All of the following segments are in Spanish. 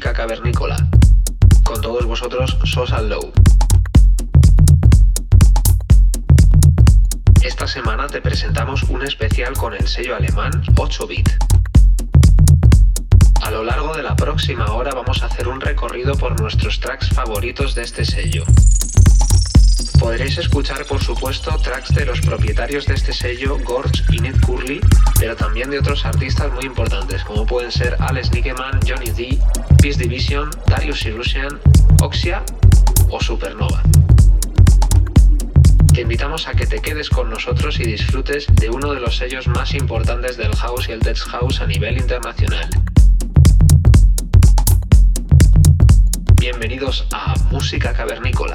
Cavernícola. Con todos vosotros, Social Low. Esta semana te presentamos un especial con el sello alemán 8-bit. A lo largo de la próxima hora vamos a hacer un recorrido por nuestros tracks favoritos de este sello. Podréis escuchar, por supuesto, tracks de los propietarios de este sello, Gorge y Ned Curly, pero también de otros artistas muy importantes, como pueden ser Alex Nickeman, Johnny D, Peace Division, Darius Illusion, Oxia o Supernova. Te invitamos a que te quedes con nosotros y disfrutes de uno de los sellos más importantes del house y el tech house a nivel internacional. Bienvenidos a Música Cavernícola.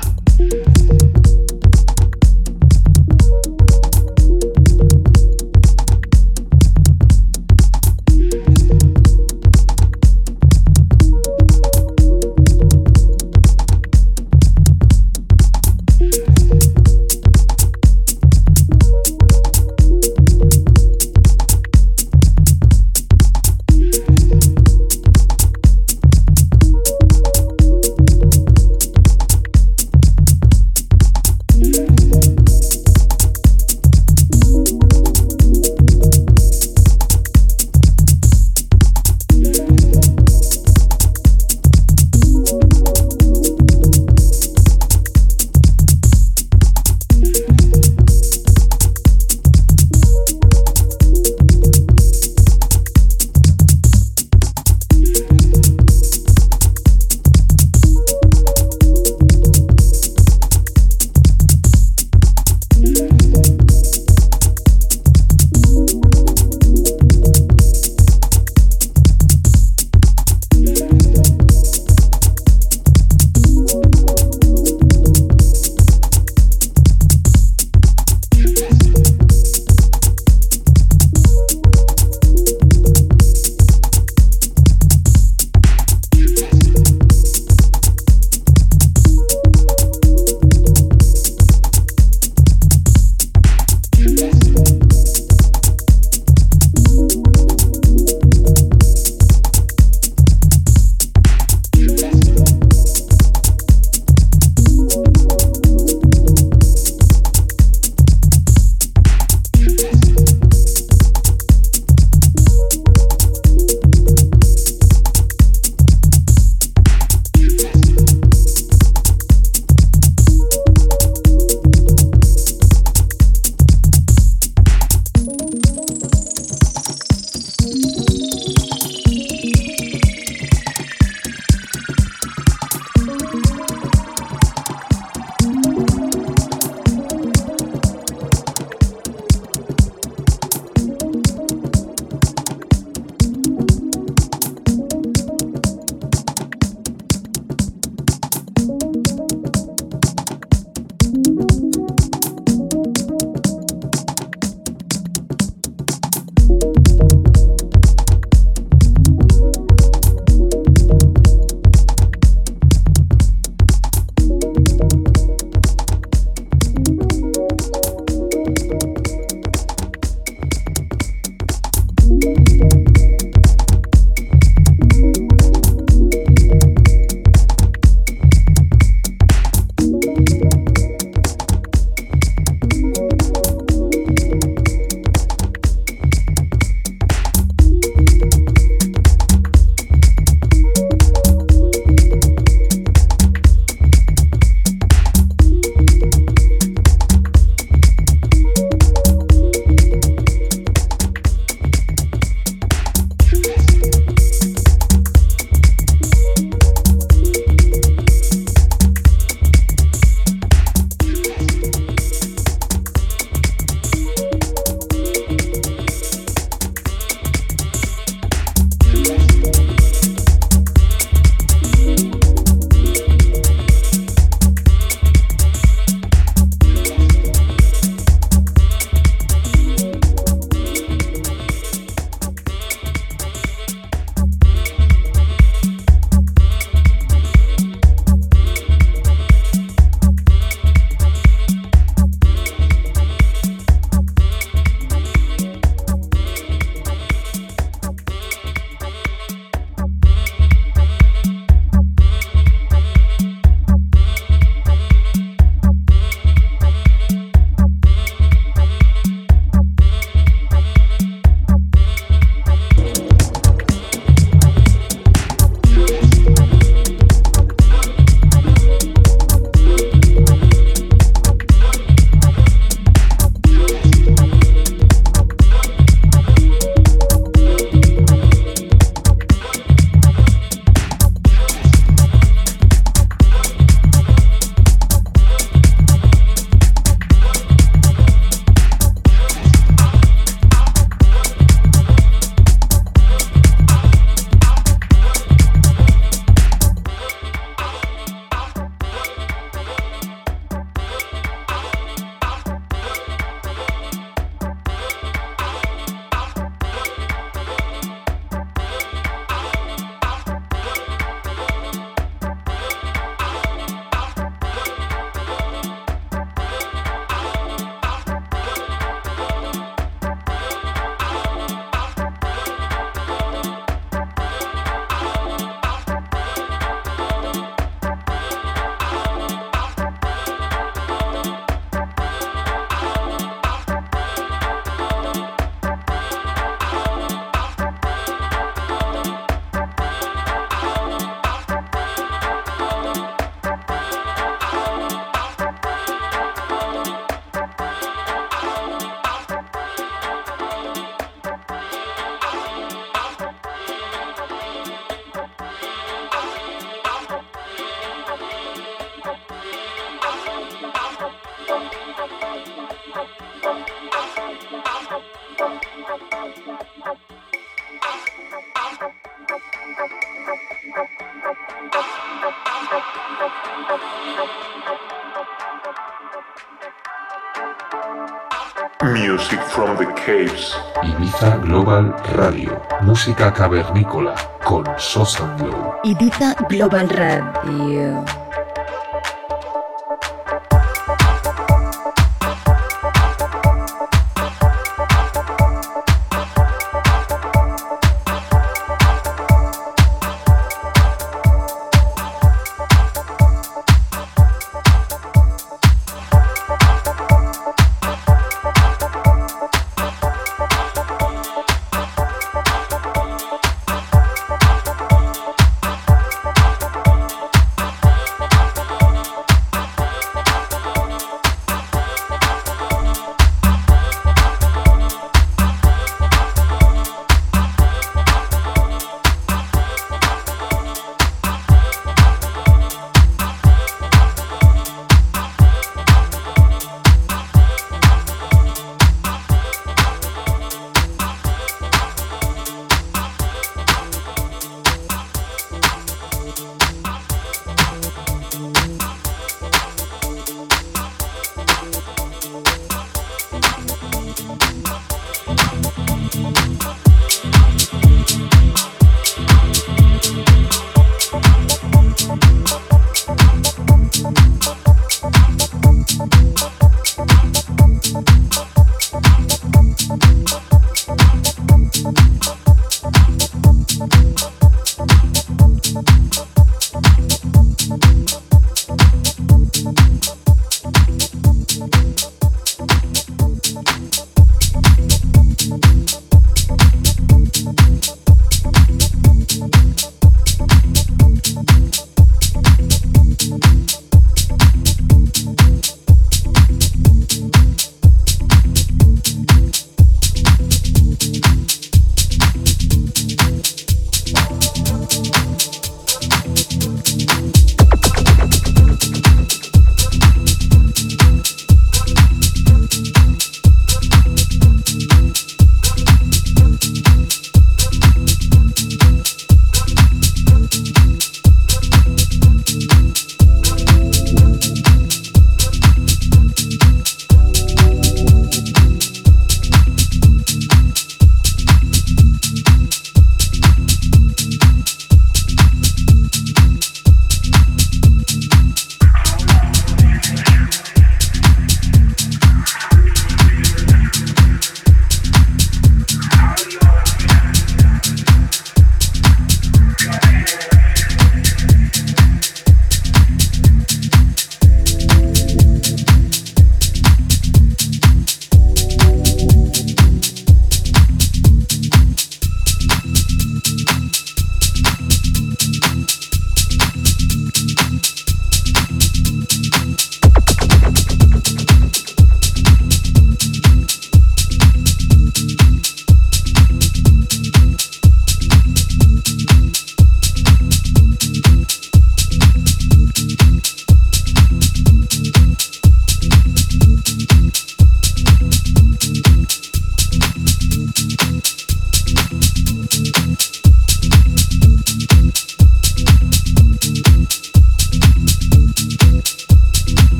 From the caves. Ibiza Global Radio, música cavernícola con Sosa Glow. Ibiza Global Radio.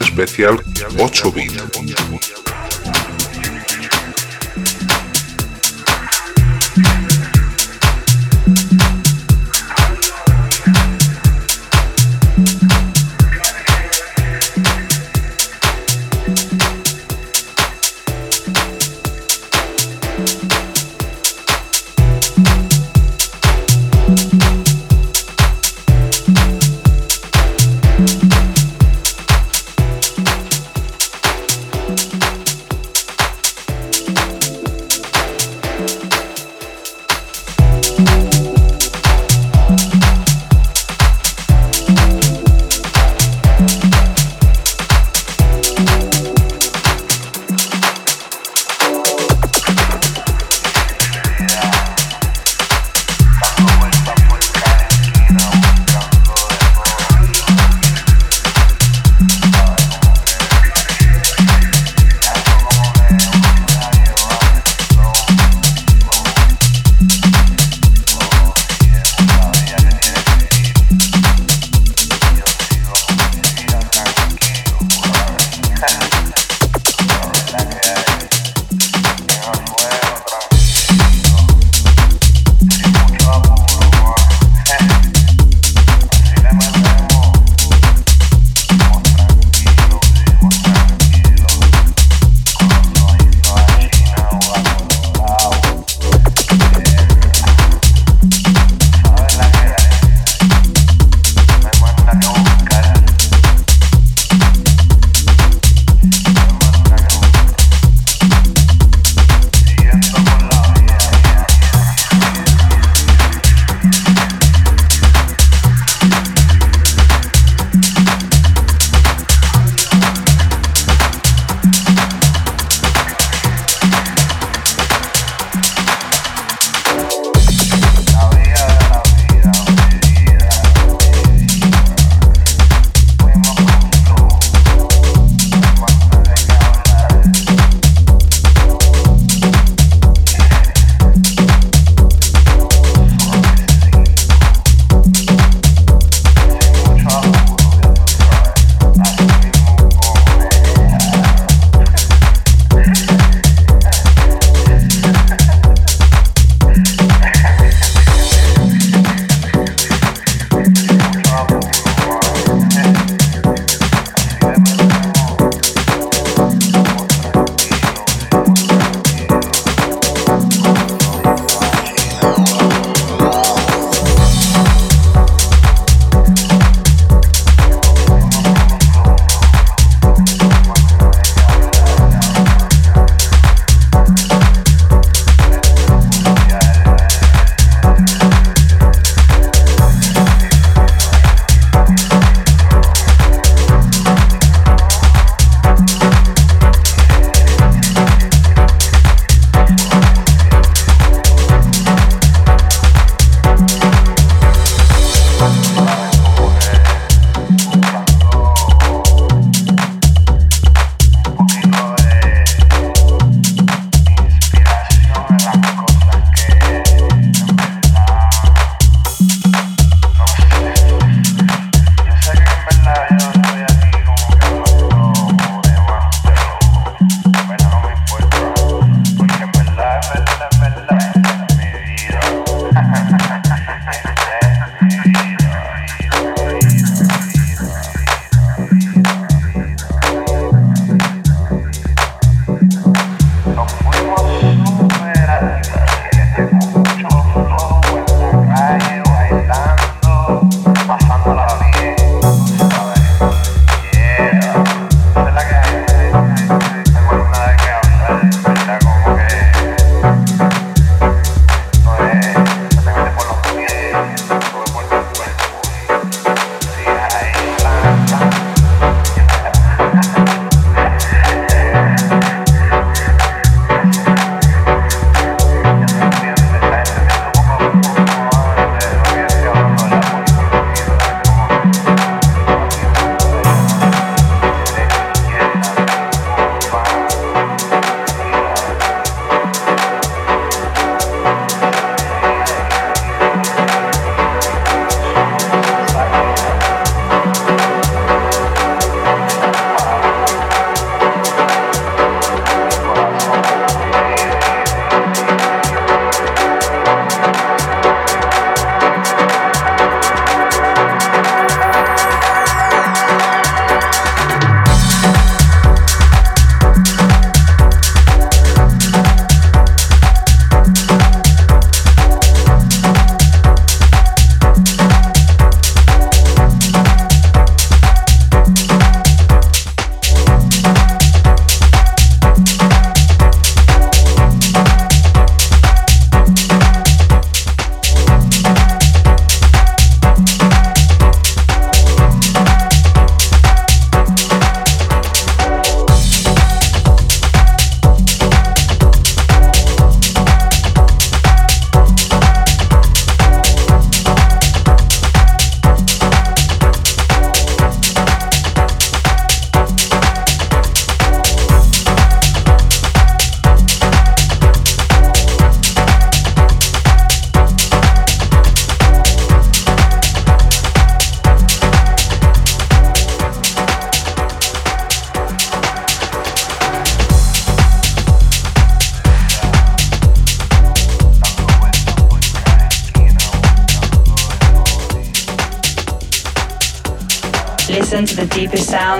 Especial 8 bit.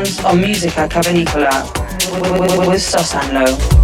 Sounds on Musica Cavernicola with Sosanlo.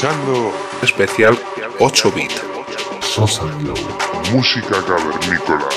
Escuchando especial 8 bit. Sosa Música cavernícola.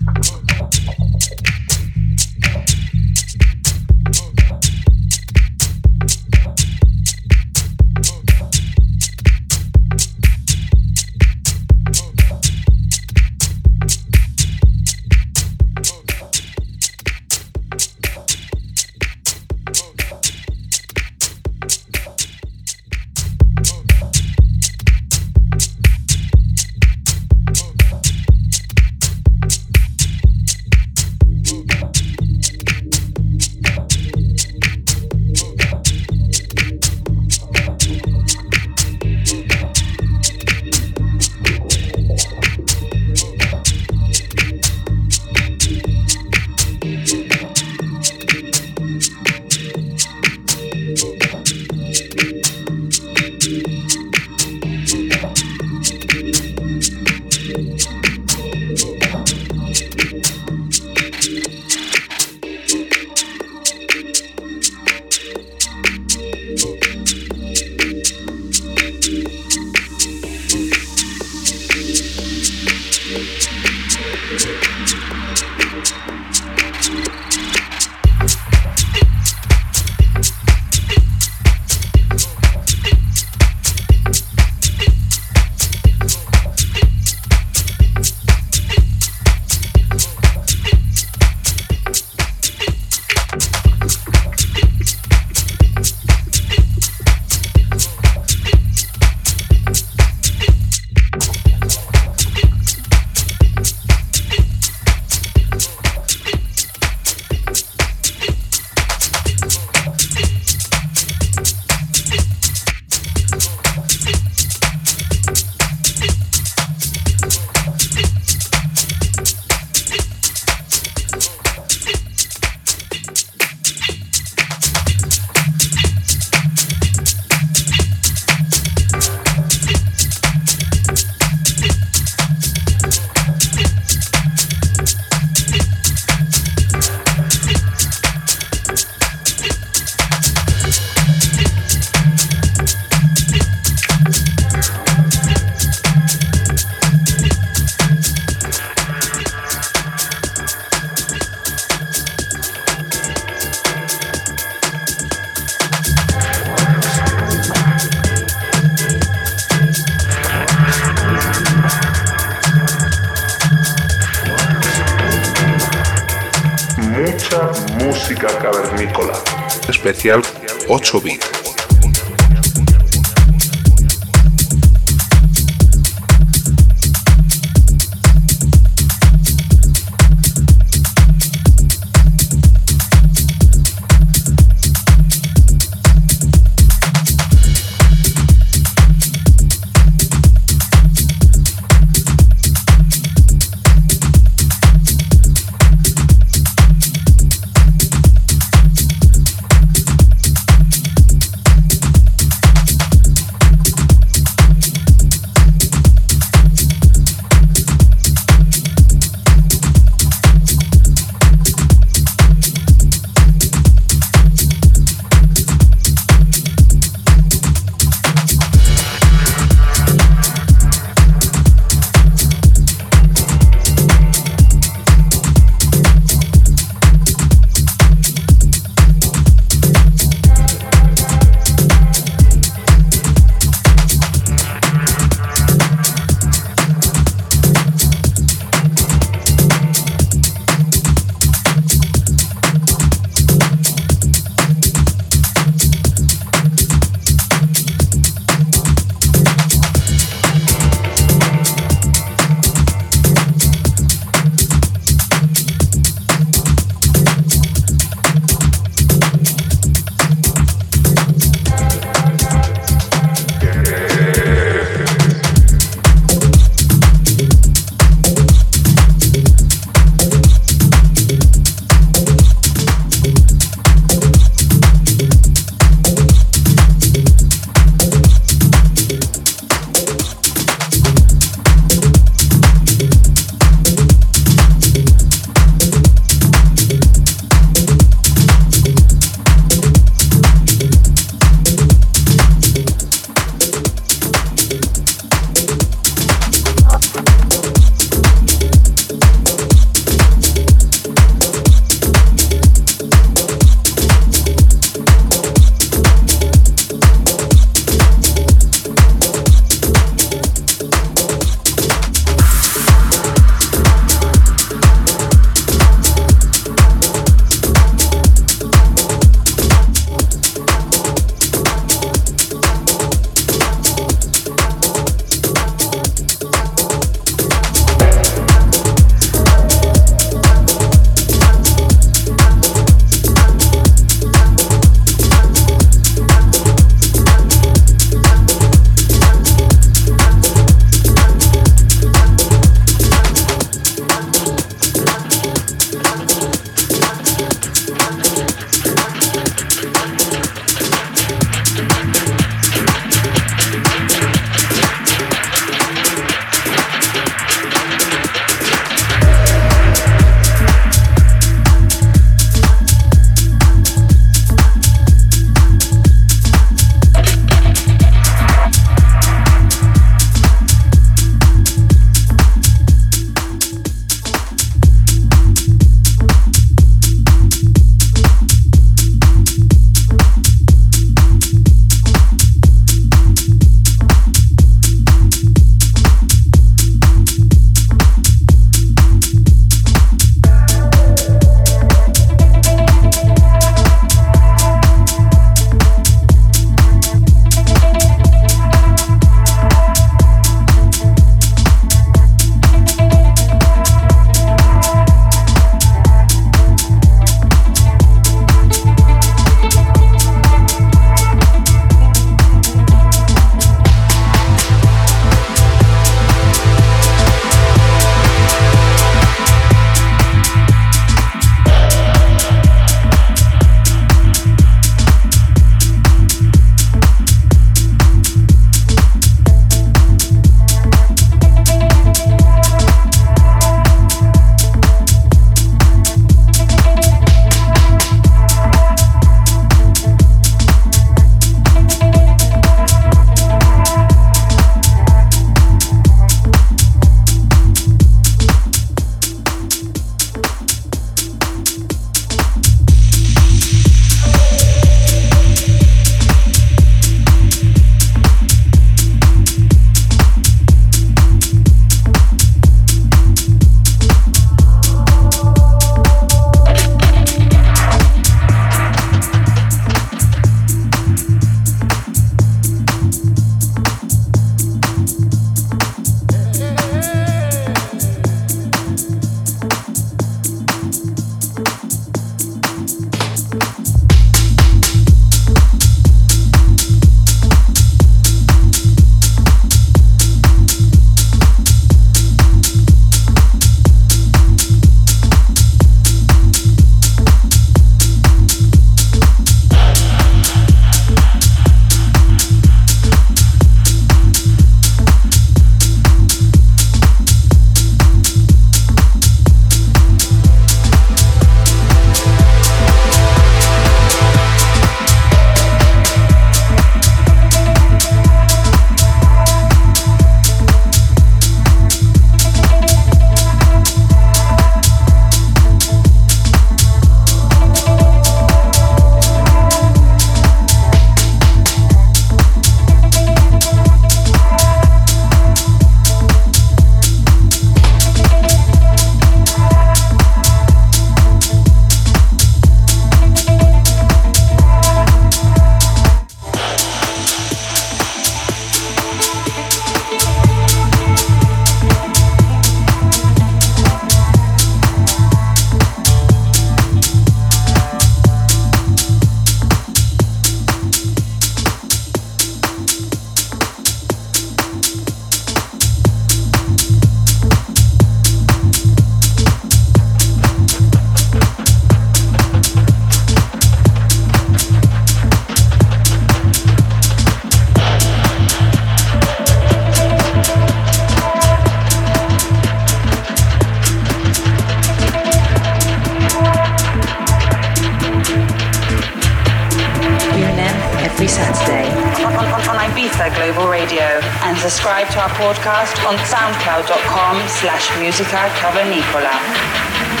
Our podcast on soundcloud.com slash musica cavernicola.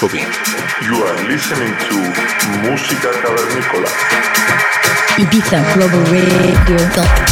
Chovy. You are listening to Música Cavernícola. Ibiza Global Radio.